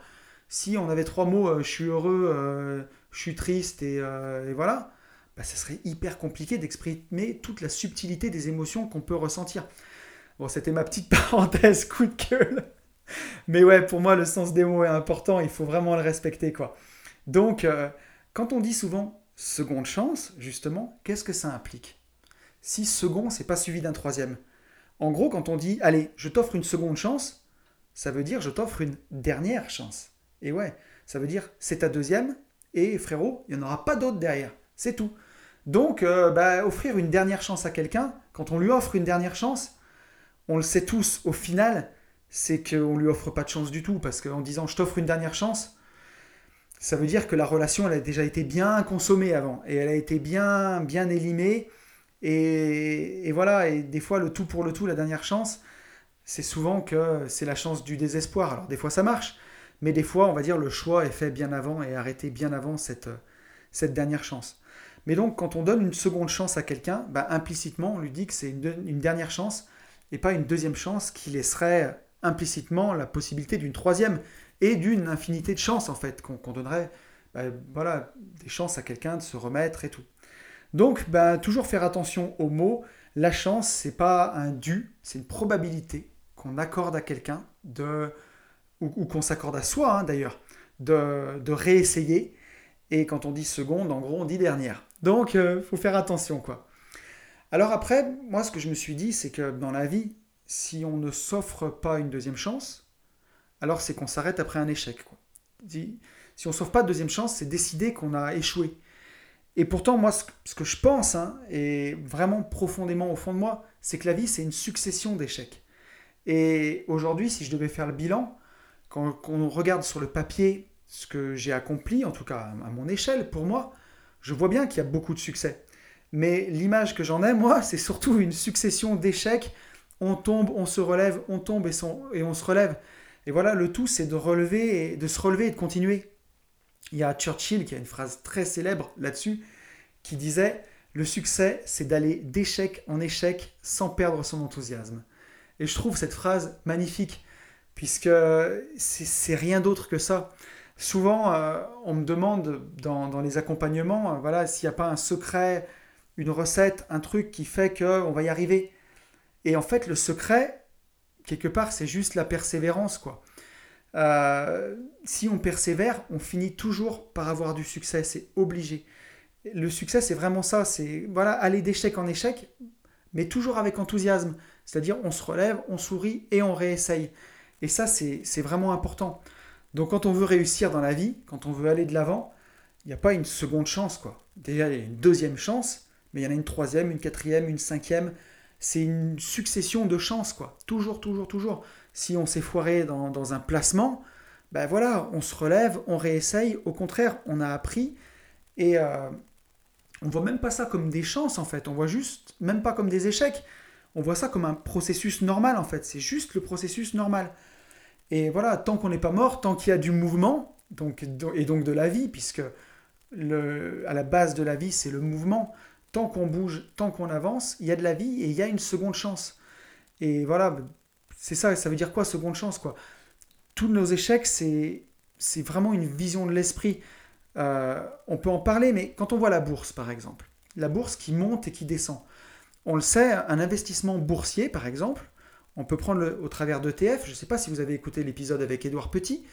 Speaker 1: Si on avait trois mots, euh, je suis heureux, euh, je suis triste, et, euh, voilà, bah, ça serait hyper compliqué d'exprimer toute la subtilité des émotions qu'on peut ressentir. Bon, c'était ma petite parenthèse, coup de. Mais ouais, pour moi, le sens des mots est important, il faut vraiment le respecter, quoi. Donc, quand on dit souvent seconde chance, justement, qu'est-ce que ça implique? Si second, c'est pas suivi d'un troisième. En gros, quand on dit, allez, je t'offre une seconde chance, ça veut dire je t'offre une dernière chance. Et ouais, ça veut dire c'est ta deuxième, et frérot, il n'y en aura pas d'autre derrière. C'est tout. Donc, euh, bah, offrir une dernière chance à quelqu'un, quand on lui offre une dernière chance, on le sait tous, au final, c'est qu'on lui offre pas de chance du tout, parce qu'en disant je t'offre une dernière chance, ça veut dire que la relation, elle a déjà été bien consommée avant, et elle a été bien, bien élimée, et, et voilà, et des fois, le tout pour le tout, la dernière chance, c'est souvent que c'est la chance du désespoir. Alors, des fois, ça marche, mais des fois, on va dire, le choix est fait bien avant et arrêté bien avant cette, cette dernière chance. Mais donc, quand on donne une seconde chance à quelqu'un, bah, implicitement, on lui dit que c'est une, dernière chance et pas une deuxième chance qui laisserait implicitement la possibilité d'une troisième et d'une infinité de chances, en fait, qu'on donnerait bah, voilà, des chances à quelqu'un de se remettre et tout. Donc, bah, toujours faire attention aux mots. La chance, c'est pas un dû, c'est une probabilité qu'on accorde à quelqu'un de ou, qu'on s'accorde à soi hein, d'ailleurs de, de réessayer. Et quand on dit seconde, en gros, on dit dernière. Donc, euh, faut faire attention, quoi. Alors après, moi, ce que je me suis dit, c'est que dans la vie, si on ne s'offre pas une deuxième chance, alors c'est qu'on s'arrête après un échec. Quoi. Si on ne s'offre pas de deuxième chance, c'est décider qu'on a échoué. Et pourtant, moi, ce que je pense, hein, et vraiment profondément au fond de moi, c'est que la vie, c'est une succession d'échecs. Et aujourd'hui, si je devais faire le bilan, quand, on regarde sur le papier ce que j'ai accompli, en tout cas à mon échelle, pour moi, je vois bien qu'il y a beaucoup de succès. Mais l'image que j'en ai, moi, c'est surtout une succession d'échecs. On tombe, on se relève, on tombe et, et on se relève. Et voilà, le tout, c'est de relever, et de se relever et de continuer. Il y a Churchill qui a une phrase très célèbre là-dessus, qui disait Le succès, c'est d'aller d'échec en échec sans perdre son enthousiasme. Et je trouve cette phrase magnifique, puisque c'est rien d'autre que ça. Souvent, euh, on me demande dans, les accompagnements, euh, voilà, s'il n'y a pas un secret, une recette, un truc qui fait qu'on va y arriver. Et en fait, le secret, quelque part, c'est juste la persévérance, quoi. Euh, si on persévère, on finit toujours par avoir du succès, c'est obligé. Le succès, c'est vraiment ça, c'est voilà, aller d'échec en échec, mais toujours avec enthousiasme. C'est-à-dire, on se relève, on sourit et on réessaye. Et ça, c'est vraiment important. Donc quand on veut réussir dans la vie, quand on veut aller de l'avant, il n'y a pas une seconde chance. quoi. Déjà, il y a une deuxième chance, mais il y en a une troisième, une quatrième, une cinquième. C'est une succession de chances. quoi. Toujours, toujours, toujours. Si on s'est foiré dans, un placement, ben voilà, on se relève, on réessaye. Au contraire, on a appris. Et euh, on voit même pas ça comme des chances, en fait. On voit juste, même pas comme des échecs. On voit ça comme un processus normal, en fait. C'est juste le processus normal. Et voilà, tant qu'on n'est pas mort, tant qu'il y a du mouvement, donc, et donc de la vie, puisque à la base de la vie, c'est le mouvement, tant qu'on bouge, tant qu'on avance, il y a de la vie et il y a une seconde chance. Et voilà, c'est ça, ça veut dire quoi, seconde chance, quoi? Tous nos échecs, c'est vraiment une vision de l'esprit. Euh, on peut en parler, mais quand on voit la bourse, par exemple, la bourse qui monte et qui descend, on le sait, un investissement boursier, par exemple, on peut prendre au travers d'ETF, je ne sais pas si vous avez écouté l'épisode avec Édouard Petit,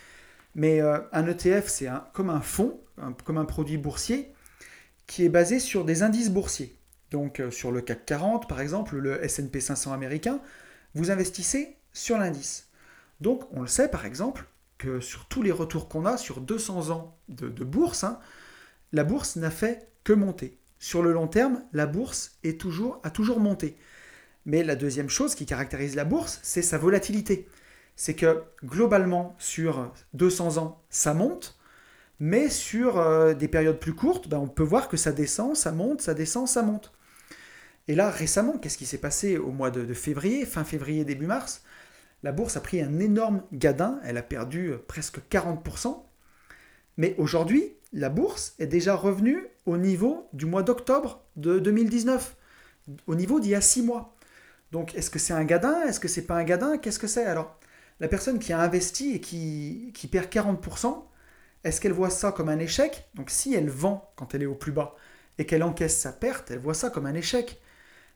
Speaker 1: mais euh, un ETF, c'est comme un fonds, comme un produit boursier, qui est basé sur des indices boursiers. Donc euh, sur le CAC 40, par exemple, le SP 500 américain, vous investissez sur l'indice. Donc on le sait, par exemple, que sur tous les retours qu'on a sur 200 ans de, bourse, hein, la bourse n'a fait que monter. Sur le long terme, la bourse est toujours, a toujours monté. Mais la deuxième chose qui caractérise la bourse, c'est sa volatilité. C'est que globalement, sur 200 ans, ça monte, mais sur euh, des périodes plus courtes, ben, on peut voir que ça descend, ça monte, ça descend, ça monte. Et là, récemment, qu'est-ce qui s'est passé au mois de, de, février, fin février, début mars? La bourse a pris un énorme gadin, elle a perdu euh, presque 40%. Mais aujourd'hui, la bourse est déjà revenue au niveau du mois d'octobre de 2019, au niveau d'il y a six mois. Donc est-ce que c'est un gadin? Est-ce que c'est pas un gadin? Qu'est-ce que c'est? Alors, la personne qui a investi et qui, perd 40%, est-ce qu'elle voit ça comme un échec? Donc si elle vend quand elle est au plus bas et qu'elle encaisse sa perte, elle voit ça comme un échec.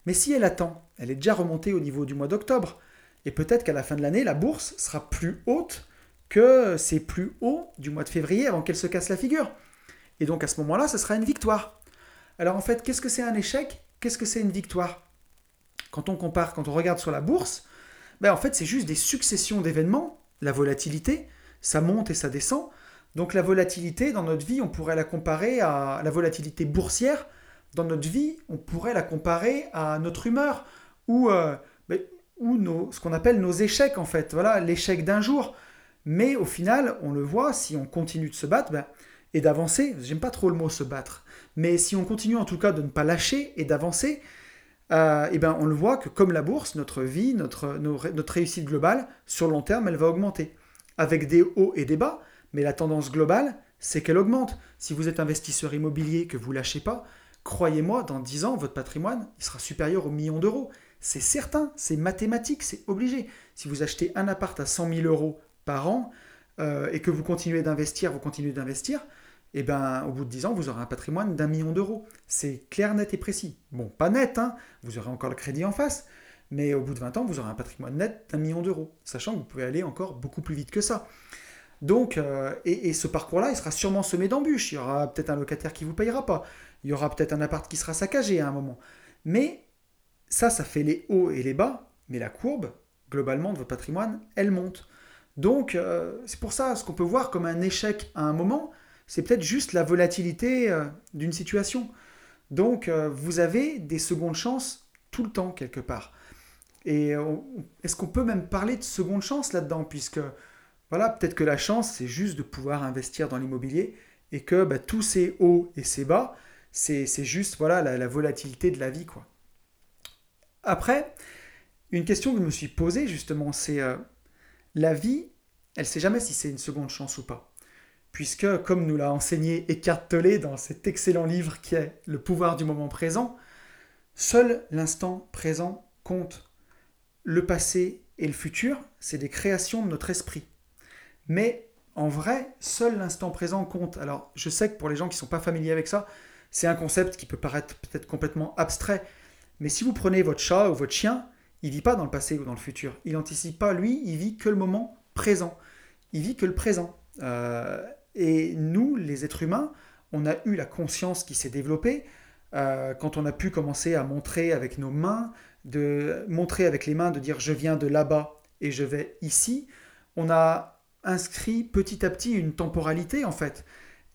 Speaker 1: Mais si elle attend, elle est déjà remontée au niveau du mois d'octobre. Et peut-être qu'à la fin de l'année, la bourse sera plus haute que c'est plus haut du mois de février avant qu'elle se casse la figure. Et donc à ce moment-là, ce sera une victoire. Alors en fait, qu'est-ce que c'est un échec? Qu'est-ce que c'est une victoire? Quand on compare, quand on regarde sur la bourse, ben en fait c'est juste des successions d'événements. La volatilité, ça monte et ça descend. Donc la volatilité dans notre vie, on pourrait la comparer à la volatilité boursière. Dans notre vie, on pourrait la comparer à notre humeur ou, euh, ben, ou nos, ce qu'on appelle nos échecs en fait. Voilà, l'échec d'un jour. Mais au final, on le voit, si on continue de se battre ben, et d'avancer, j'aime pas trop le mot se battre, mais si on continue en tout cas de ne pas lâcher et d'avancer, euh, et ben on le voit que comme la bourse, notre vie, notre, réussite globale, sur long terme, elle va augmenter. Avec des hauts et des bas, mais la tendance globale, c'est qu'elle augmente. Si vous êtes investisseur immobilier, que vous lâchez pas, croyez-moi, dans 10 ans, votre patrimoine, sera supérieur aux millions d'euros. C'est certain, c'est mathématique, c'est obligé. Si vous achetez un appart à 100 000 euros par an euh, et que vous continuez d'investir, vous continuez d'investir, eh ben, au bout de 10 ans, vous aurez un patrimoine d'un million d'euros. C'est clair, net et précis. Bon, pas net, hein, vous aurez encore le crédit en face, mais au bout de 20 ans, vous aurez un patrimoine net d'un million d'euros, sachant que vous pouvez aller encore beaucoup plus vite que ça. Donc, euh, et, ce parcours-là, il sera sûrement semé d'embûches. Il y aura peut-être un locataire qui ne vous payera pas. Il y aura peut-être un appart qui sera saccagé à un moment. Mais ça, ça fait les hauts et les bas. Mais la courbe, globalement, de votre patrimoine, elle monte. Donc, euh, c'est pour ça, ce qu'on peut voir comme un échec à un moment, c'est peut-être juste la volatilité euh, d'une situation. Donc, euh, vous avez des secondes chances tout le temps, quelque part. Et est-ce qu'on peut même parler de seconde chance là-dedans? Puisque, voilà, peut-être que la chance, c'est juste de pouvoir investir dans l'immobilier et que bah, tous ces hauts et ces bas, c'est juste voilà, la, la, volatilité de la vie. quoi. Après, une question que je me suis posée, justement, c'est la vie, elle ne sait jamais si c'est une seconde chance ou pas. Puisque, comme nous l'a enseigné Eckhart Tolle dans cet excellent livre qui est Le pouvoir du moment présent, seul l'instant présent compte. Le passé et le futur, c'est des créations de notre esprit. Mais en vrai, seul l'instant présent compte. Alors, je sais que pour les gens qui ne sont pas familiers avec ça, c'est un concept qui peut paraître peut-être complètement abstrait. Mais si vous prenez votre chat ou votre chien, il vit pas dans le passé ou dans le futur. Il n'anticipe pas, lui, il vit que le moment présent. Il vit que le présent. Euh, et nous, les êtres humains, on a eu la conscience qui s'est développée euh, quand on a pu commencer à montrer avec nos mains, de montrer avec les mains, de dire je viens de là-bas et je vais ici. On a inscrit petit à petit une temporalité en fait,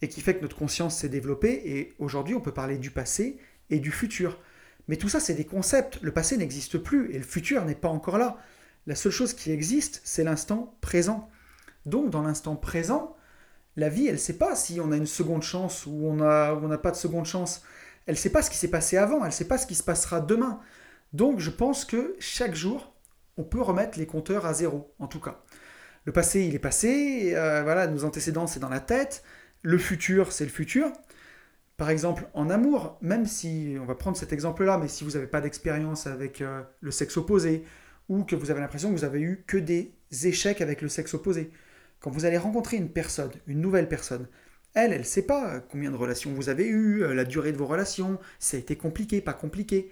Speaker 1: et qui fait que notre conscience s'est développée. Et aujourd'hui, on peut parler du passé et du futur. Mais tout ça, c'est des concepts. Le passé n'existe plus et le futur n'est pas encore là. La seule chose qui existe, c'est l'instant présent. Donc, dans l'instant présent, la vie, elle ne sait pas si on a une seconde chance ou on n'a pas de seconde chance. Elle ne sait pas ce qui s'est passé avant, elle ne sait pas ce qui se passera demain. Donc, je pense que chaque jour, on peut remettre les compteurs à zéro, en tout cas. Le passé, il est passé, euh, voilà, nos antécédents, c'est dans la tête. Le futur, c'est le futur. Par exemple, en amour, même si, on va prendre cet exemple-là, mais si vous n'avez pas d'expérience avec euh, le sexe opposé, ou que vous avez l'impression que vous avez eu que des échecs avec le sexe opposé, quand vous allez rencontrer une personne, une nouvelle personne, elle, elle ne sait pas combien de relations vous avez eues, la durée de vos relations, si ça a été compliqué, pas compliqué.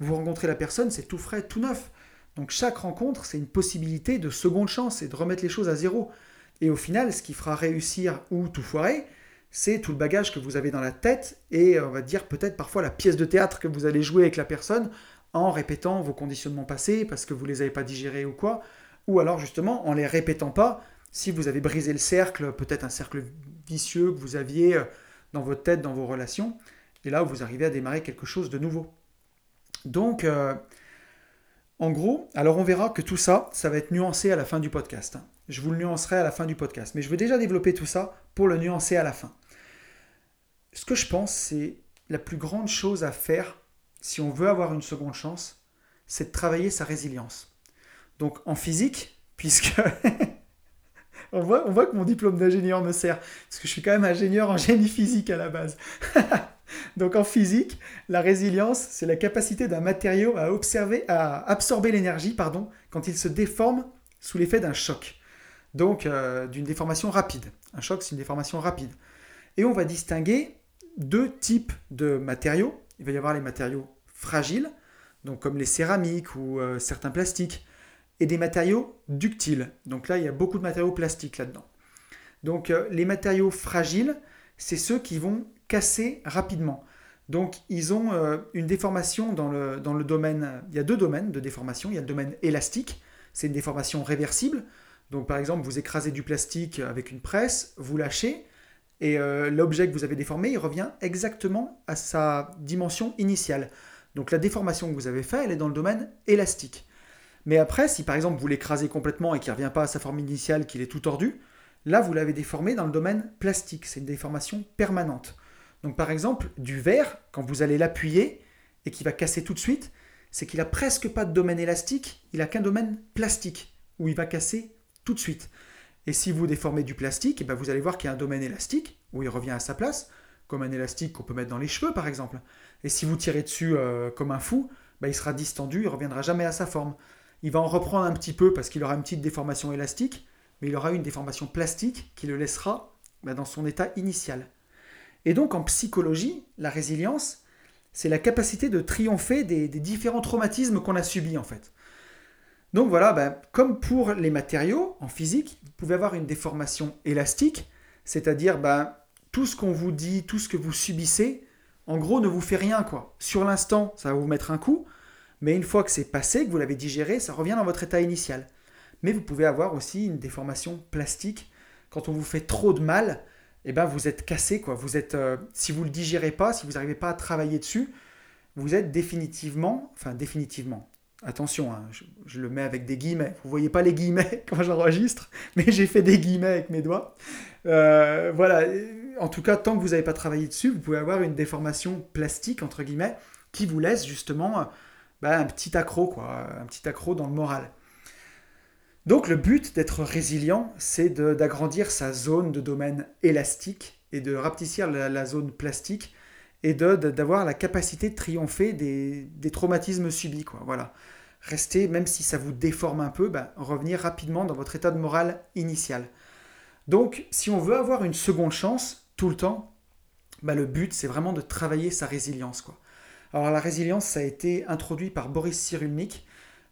Speaker 1: Vous rencontrez la personne, c'est tout frais, tout neuf. Donc chaque rencontre, c'est une possibilité de seconde chance et de remettre les choses à zéro. Et au final, ce qui fera réussir ou tout foirer, c'est tout le bagage que vous avez dans la tête et on va dire peut-être parfois la pièce de théâtre que vous allez jouer avec la personne en répétant vos conditionnements passés parce que vous ne les avez pas digérés ou quoi, ou alors justement en les répétant pas si vous avez brisé le cercle, peut-être un cercle vicieux que vous aviez euh, dans votre tête, dans vos relations, et là vous arrivez à démarrer quelque chose de nouveau. Donc, euh, en gros, alors on verra que tout ça, ça va être nuancé à la fin du podcast. Hein. Je vous le nuancerai à la fin du podcast, mais je veux déjà développer tout ça pour le nuancer à la fin. Ce que je pense, c'est la plus grande chose à faire si on veut avoir une seconde chance, c'est de travailler sa résilience. Donc en physique, puisque on, voit, on voit que mon diplôme d'ingénieur me sert, parce que je suis quand même ingénieur en génie physique à la base. Donc en physique, la résilience, c'est la capacité d'un matériau à, observer, à absorber l'énergie pardon, quand il se déforme sous l'effet d'un choc. Donc euh, d'une déformation rapide. Un choc, c'est une déformation rapide. Et on va distinguer deux types de matériaux. Il va y avoir les matériaux fragiles, donc comme les céramiques ou euh, certains plastiques, et des matériaux ductiles. Donc là, il y a beaucoup de matériaux plastiques là-dedans. Donc euh, les matériaux fragiles, c'est ceux qui vont casser rapidement. Donc ils ont euh, une déformation dans le, dans le domaine, il y a deux domaines de déformation, il y a le domaine élastique, c'est une déformation réversible. Donc par exemple, vous écrasez du plastique avec une presse, vous lâchez, et l'objet que vous avez déformé, il revient exactement à sa dimension initiale. Donc la déformation que vous avez faite, elle est dans le domaine élastique. Mais après, si par exemple vous l'écrasez complètement et qu'il ne revient pas à sa forme initiale, qu'il est tout tordu, là vous l'avez déformé dans le domaine plastique. C'est une déformation permanente. Donc par exemple, du verre, quand vous allez l'appuyer et qu'il va casser tout de suite, c'est qu'il a presque pas de domaine élastique, il a qu'un domaine plastique où il va casser tout de suite. Et si vous déformez du plastique, eh ben vous allez voir qu'il y a un domaine élastique où il revient à sa place, comme un élastique qu'on peut mettre dans les cheveux par exemple. Et si vous tirez dessus euh, comme un fou, bah, il sera distendu, il reviendra jamais à sa forme. Il va en reprendre un petit peu parce qu'il aura une petite déformation élastique, mais il aura une déformation plastique qui le laissera bah, dans son état initial. Et donc en psychologie, la résilience, c'est la capacité de triompher des, différents traumatismes qu'on a subis en fait. Donc voilà, bah, comme pour les matériaux en physique, vous pouvez avoir une déformation élastique, c'est-à-dire tout ce qu'on vous dit, tout ce que vous subissez, en gros, ne vous fait rien, quoi. Sur l'instant, ça va vous mettre un coup, mais une fois que c'est passé, que vous l'avez digéré, ça revient dans votre état initial. Mais vous pouvez avoir aussi une déformation plastique. Quand on vous fait trop de mal, eh ben vous êtes cassé, quoi. Vous êtes, euh, si vous le digérez pas, si vous n'arrivez pas à travailler dessus, vous êtes définitivement, enfin définitivement, attention, hein, je, le mets avec des guillemets. Vous voyez pas les guillemets quand j'enregistre, mais j'ai fait des guillemets avec mes doigts. Euh, voilà. En tout cas, tant que vous n'avez pas travaillé dessus, vous pouvez avoir une déformation plastique entre guillemets qui vous laisse justement bah, un petit accro, quoi, un petit accro dans le moral. Donc le but d'être résilient, c'est d'agrandir sa zone de domaine élastique et de rapetissir la zone plastique et d'avoir la capacité de triompher des, traumatismes subis. Quoi. Voilà. Rester, même si ça vous déforme un peu, bah, revenir rapidement dans votre état de morale initial. Donc, si on veut avoir une seconde chance tout le temps, bah, le but, c'est vraiment de travailler sa résilience. Quoi. Alors, la résilience, ça a été introduit par Boris Cyrulnik.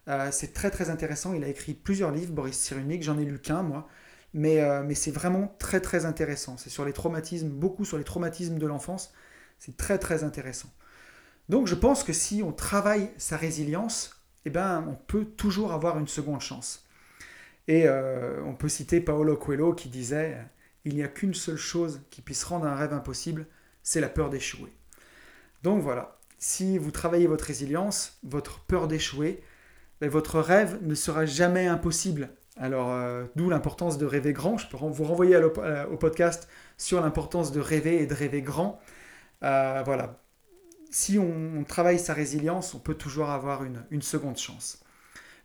Speaker 1: Euh, c'est très très intéressant. Il a écrit plusieurs livres, Boris Cyrulnik. J'en ai lu qu'un, moi. Mais, euh, mais c'est vraiment très très intéressant. C'est sur les traumatismes, beaucoup sur les traumatismes de l'enfance. C'est très très intéressant. Donc je pense que si on travaille sa résilience, eh ben, on peut toujours avoir une seconde chance. Et euh, on peut citer Paolo Coelho qui disait Il n'y a qu'une seule chose qui puisse rendre un rêve impossible, c'est la peur d'échouer. Donc voilà, si vous travaillez votre résilience, votre peur d'échouer, ben, votre rêve ne sera jamais impossible. Alors, euh, d'où l'importance de rêver grand. Je peux vous renvoyer au podcast sur l'importance de rêver et de rêver grand. Euh, voilà. Si on, travaille sa résilience, on peut toujours avoir une, seconde chance.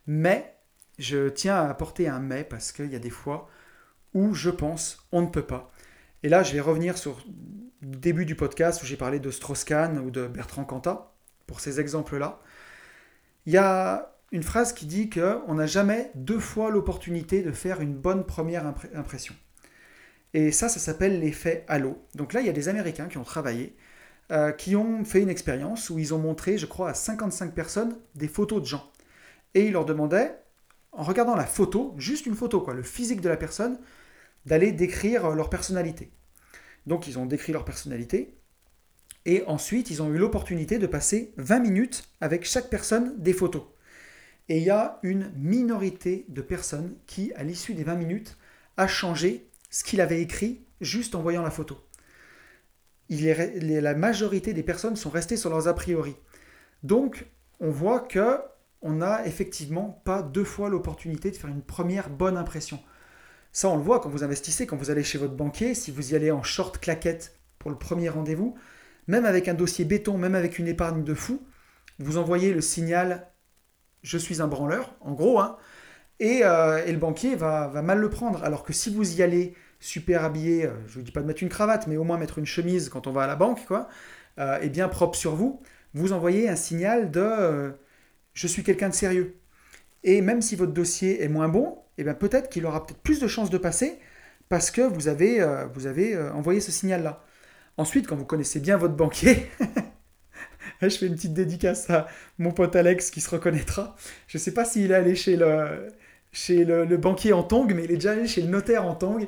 Speaker 1: Mais, je tiens à apporter un mais parce qu'il y a des fois où je pense on ne peut pas. Et là, je vais revenir sur début du podcast où j'ai parlé de Strauss-Kahn ou de Bertrand Cantat, pour ces exemples-là. Il y a une phrase qui dit qu'on n'a jamais deux fois l'opportunité de faire une bonne première impression. Et ça, ça s'appelle l'effet halo. Donc là, il y a des Américains qui ont travaillé, euh, qui ont fait une expérience où ils ont montré, je crois, à 55 personnes des photos de gens. Et ils leur demandaient, en regardant la photo, juste une photo, quoi, le physique de la personne, d'aller décrire leur personnalité. Donc ils ont décrit leur personnalité, et ensuite ils ont eu l'opportunité de passer 20 minutes avec chaque personne des photos. Et il y a une minorité de personnes qui, à l'issue des 20 minutes, a changé ce qu'il avait écrit juste en voyant la photo. La majorité des personnes sont restées sur leurs a priori. Donc, on voit que on n'a effectivement pas deux fois l'opportunité de faire une première bonne impression. Ça, on le voit quand vous investissez, quand vous allez chez votre banquier, si vous y allez en short claquette pour le premier rendez-vous, même avec un dossier béton, même avec une épargne de fou, vous envoyez le signal je suis un branleur, en gros, hein, euh, et, le banquier va, mal le prendre. Alors que si vous y allez super habillé, euh, je vous dis pas de mettre une cravate, mais au moins mettre une chemise quand on va à la banque, quoi, euh, et bien propre sur vous, vous envoyez un signal de je suis quelqu'un de sérieux. Et même si votre dossier est moins bon, et eh bien peut-être qu'il aura peut-être plus de chances de passer parce que vous avez, vous avez envoyé ce signal-là. Ensuite, quand vous connaissez bien votre banquier, je fais une petite dédicace à mon pote Alex qui se reconnaîtra. Je ne sais pas s'il est allé chez le, chez le, banquier en tongue, mais il est déjà allé chez le notaire en tongue.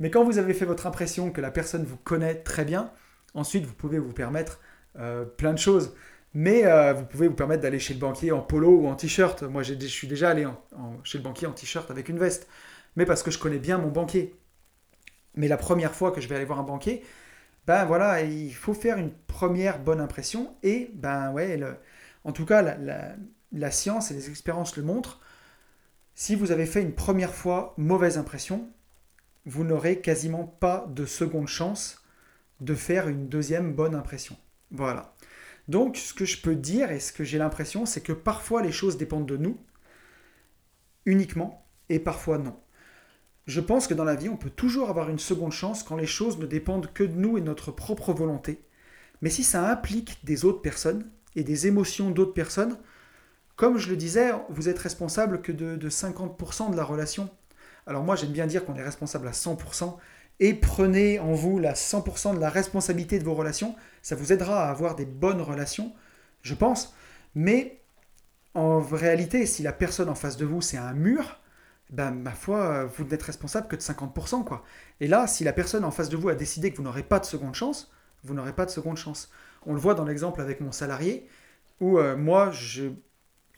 Speaker 1: Mais quand vous avez fait votre impression que la personne vous connaît très bien, ensuite vous pouvez vous permettre euh, plein de choses. Mais euh, vous pouvez vous permettre d'aller chez le banquier en polo ou en t-shirt. Moi, je suis déjà allé chez le banquier en t-shirt avec une veste. Mais parce que je connais bien mon banquier. Mais la première fois que je vais aller voir un banquier, ben voilà, il faut faire une première bonne impression. Et ben ouais, en tout cas, la, la science et les expériences le montrent. Si vous avez fait une première fois mauvaise impression, vous n'aurez quasiment pas de seconde chance de faire une deuxième bonne impression. Voilà. Donc ce que je peux dire et ce que j'ai l'impression, c'est que parfois les choses dépendent de nous uniquement et parfois non. Je pense que dans la vie, on peut toujours avoir une seconde chance quand les choses ne dépendent que de nous et de notre propre volonté. Mais si ça implique des autres personnes et des émotions d'autres personnes, comme je le disais, vous êtes responsable que de, 50% de la relation. Alors moi j'aime bien dire qu'on est responsable à 100% et prenez en vous la 100% de la responsabilité de vos relations. Ça vous aidera à avoir des bonnes relations, je pense. Mais en réalité, si la personne en face de vous c'est un mur, ben ma foi, vous n'êtes responsable que de 50%. Quoi. Et là, si la personne en face de vous a décidé que vous n'aurez pas de seconde chance, vous n'aurez pas de seconde chance. On le voit dans l'exemple avec mon salarié, où euh, moi, je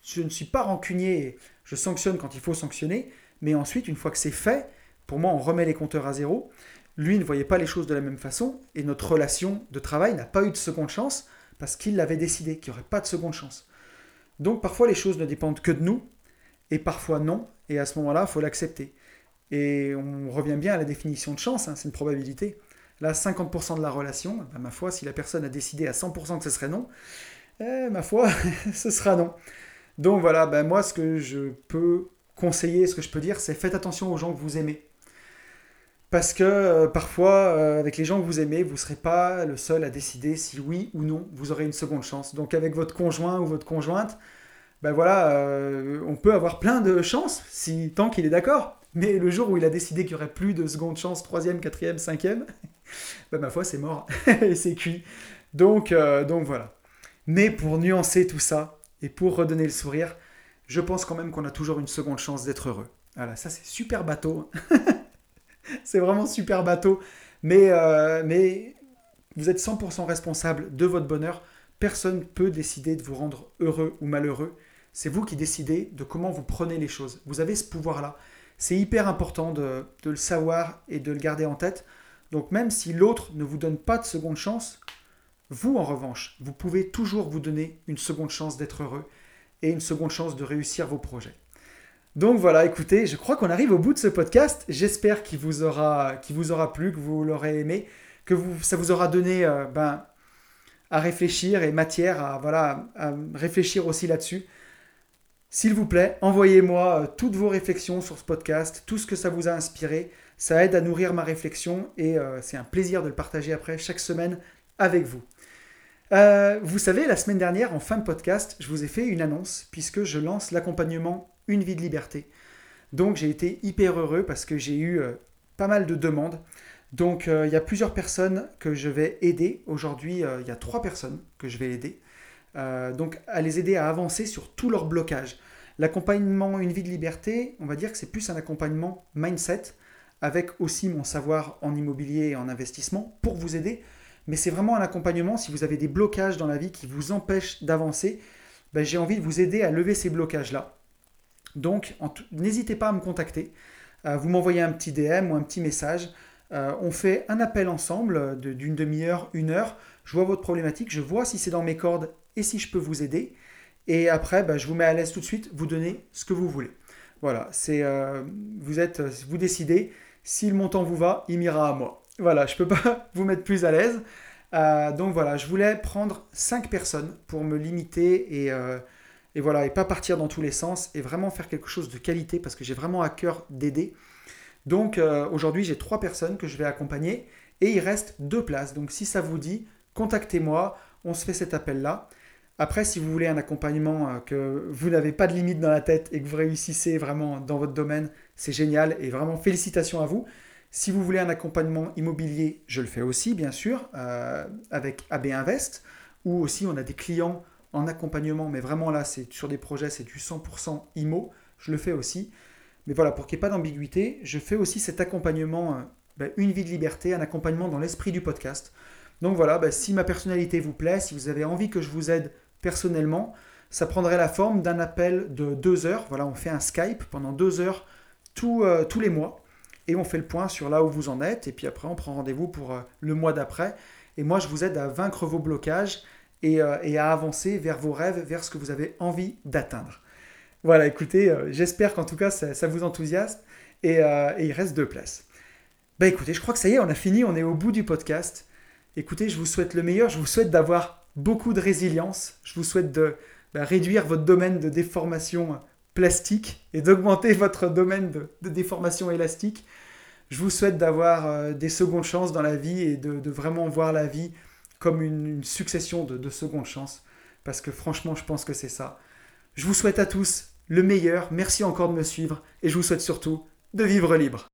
Speaker 1: je ne suis pas rancunier, je sanctionne quand il faut sanctionner, mais ensuite, une fois que c'est fait, pour moi, on remet les compteurs à zéro. Lui ne voyait pas les choses de la même façon, et notre relation de travail n'a pas eu de seconde chance, parce qu'il l'avait décidé, qu'il n'y aurait pas de seconde chance. Donc parfois, les choses ne dépendent que de nous, et parfois non, et à ce moment-là, il faut l'accepter. Et on revient bien à la définition de chance, hein, c'est une probabilité. Là, 50% de la relation, bah, ma foi, si la personne a décidé à 100% que ce serait non, eh, ma foi, ce sera non. Donc voilà, ben moi ce que je peux conseiller, ce que je peux dire, c'est faites attention aux gens que vous aimez. Parce que euh, parfois, euh, avec les gens que vous aimez, vous ne serez pas le seul à décider si oui ou non vous aurez une seconde chance. Donc avec votre conjoint ou votre conjointe, ben voilà, euh, on peut avoir plein de chances, si, tant qu'il est d'accord. Mais le jour où il a décidé qu'il n'y aurait plus de seconde chance, troisième, quatrième, cinquième, ben ma foi, c'est mort et c'est cuit. Donc, donc voilà. Mais pour nuancer tout ça, et pour redonner le sourire, je pense quand même qu'on a toujours une seconde chance d'être heureux. Voilà, ça c'est super bateau. c'est vraiment super bateau. Mais, euh, vous êtes 100% responsable de votre bonheur. Personne ne peut décider de vous rendre heureux ou malheureux. C'est vous qui décidez de comment vous prenez les choses. Vous avez ce pouvoir-là. C'est hyper important de, le savoir et de le garder en tête. Donc même si l'autre ne vous donne pas de seconde chance, vous, en revanche, vous pouvez toujours vous donner une seconde chance d'être heureux et une seconde chance de réussir vos projets. Donc voilà, écoutez, je crois qu'on arrive au bout de ce podcast. J'espère qu'il vous, aura, plu, que vous l'aurez aimé, que ça vous aura donné euh, ben, à réfléchir et matière à, réfléchir aussi là-dessus. S'il vous plaît, envoyez-moi euh, toutes vos réflexions sur ce podcast, tout ce que ça vous a inspiré. Ça aide à nourrir ma réflexion et euh, c'est un plaisir de le partager après chaque semaine avec vous. Vous savez, la semaine dernière, en fin de podcast, je vous ai fait une annonce puisque je lance l'accompagnement Une vie de liberté. Donc j'ai été hyper heureux parce que j'ai eu euh, pas mal de demandes. Donc euh, il y a plusieurs personnes que je vais aider. Aujourd'hui, il y a trois personnes que je vais aider. donc à les aider à avancer sur tout leur blocage. L'accompagnement Une vie de liberté, on va dire que c'est plus un accompagnement mindset avec aussi mon savoir en immobilier et en investissement pour vous aider mais c'est vraiment un accompagnement. Si vous avez des blocages dans la vie qui vous empêchent d'avancer, ben, j'ai envie de vous aider à lever ces blocages-là. Donc, n'hésitez pas à me contacter. Euh, vous m'envoyez un petit DM ou un petit message. Euh, on fait un appel ensemble d'une demi-heure, une heure. Je vois votre problématique, je vois si c'est dans mes cordes et si je peux vous aider. Et après, ben, je vous mets à l'aise tout de suite, vous donnez ce que vous voulez. Voilà, c'est euh, vous êtes, vous décidez. Si le montant vous va, il m'ira à moi. Voilà, je ne peux pas vous mettre plus à l'aise. Donc voilà, je voulais prendre 5 personnes pour me limiter et, et, voilà, et pas partir dans tous les sens et vraiment faire quelque chose de qualité parce que j'ai vraiment à cœur d'aider. Donc euh, aujourd'hui, j'ai 3 personnes que je vais accompagner et il reste 2 places. Donc si ça vous dit, contactez-moi, on se fait cet appel-là. Après, si vous voulez un accompagnement que vous n'avez pas de limite dans la tête et que vous réussissez vraiment dans votre domaine, c'est génial et vraiment félicitations à vous. Si vous voulez un accompagnement immobilier, je le fais aussi, bien sûr, euh, avec AB Invest, ou aussi on a des clients en accompagnement, mais vraiment là, c'est sur des projets, c'est du 100% IMO, je le fais aussi. Mais voilà, pour qu'il n'y ait pas d'ambiguïté, je fais aussi cet accompagnement, euh, ben, une vie de liberté, un accompagnement dans l'esprit du podcast. Donc voilà, ben, si ma personnalité vous plaît, si vous avez envie que je vous aide personnellement, ça prendrait la forme d'un appel de deux heures. Voilà, on fait un Skype pendant deux heures euh, tous les mois et on fait le point sur là où vous en êtes, et puis après on prend rendez-vous pour euh, le mois d'après. Et moi je vous aide à vaincre vos blocages et, euh, à avancer vers vos rêves, vers ce que vous avez envie d'atteindre. Voilà, écoutez, euh, j'espère qu'en tout cas ça, vous enthousiasme, et, il reste deux places. Bah écoutez, je crois que ça y est, on a fini, on est au bout du podcast. Écoutez, je vous souhaite le meilleur, je vous souhaite d'avoir beaucoup de résilience, je vous souhaite de bah, réduire votre domaine de déformation plastique et d'augmenter votre domaine de, déformation élastique. Je vous souhaite d'avoir euh, des secondes chances dans la vie et de, vraiment voir la vie comme une, succession de, de secondes chances. Parce que franchement, je pense que c'est ça. Je vous souhaite à tous le meilleur. Merci encore de me suivre. Et je vous souhaite surtout de vivre libre.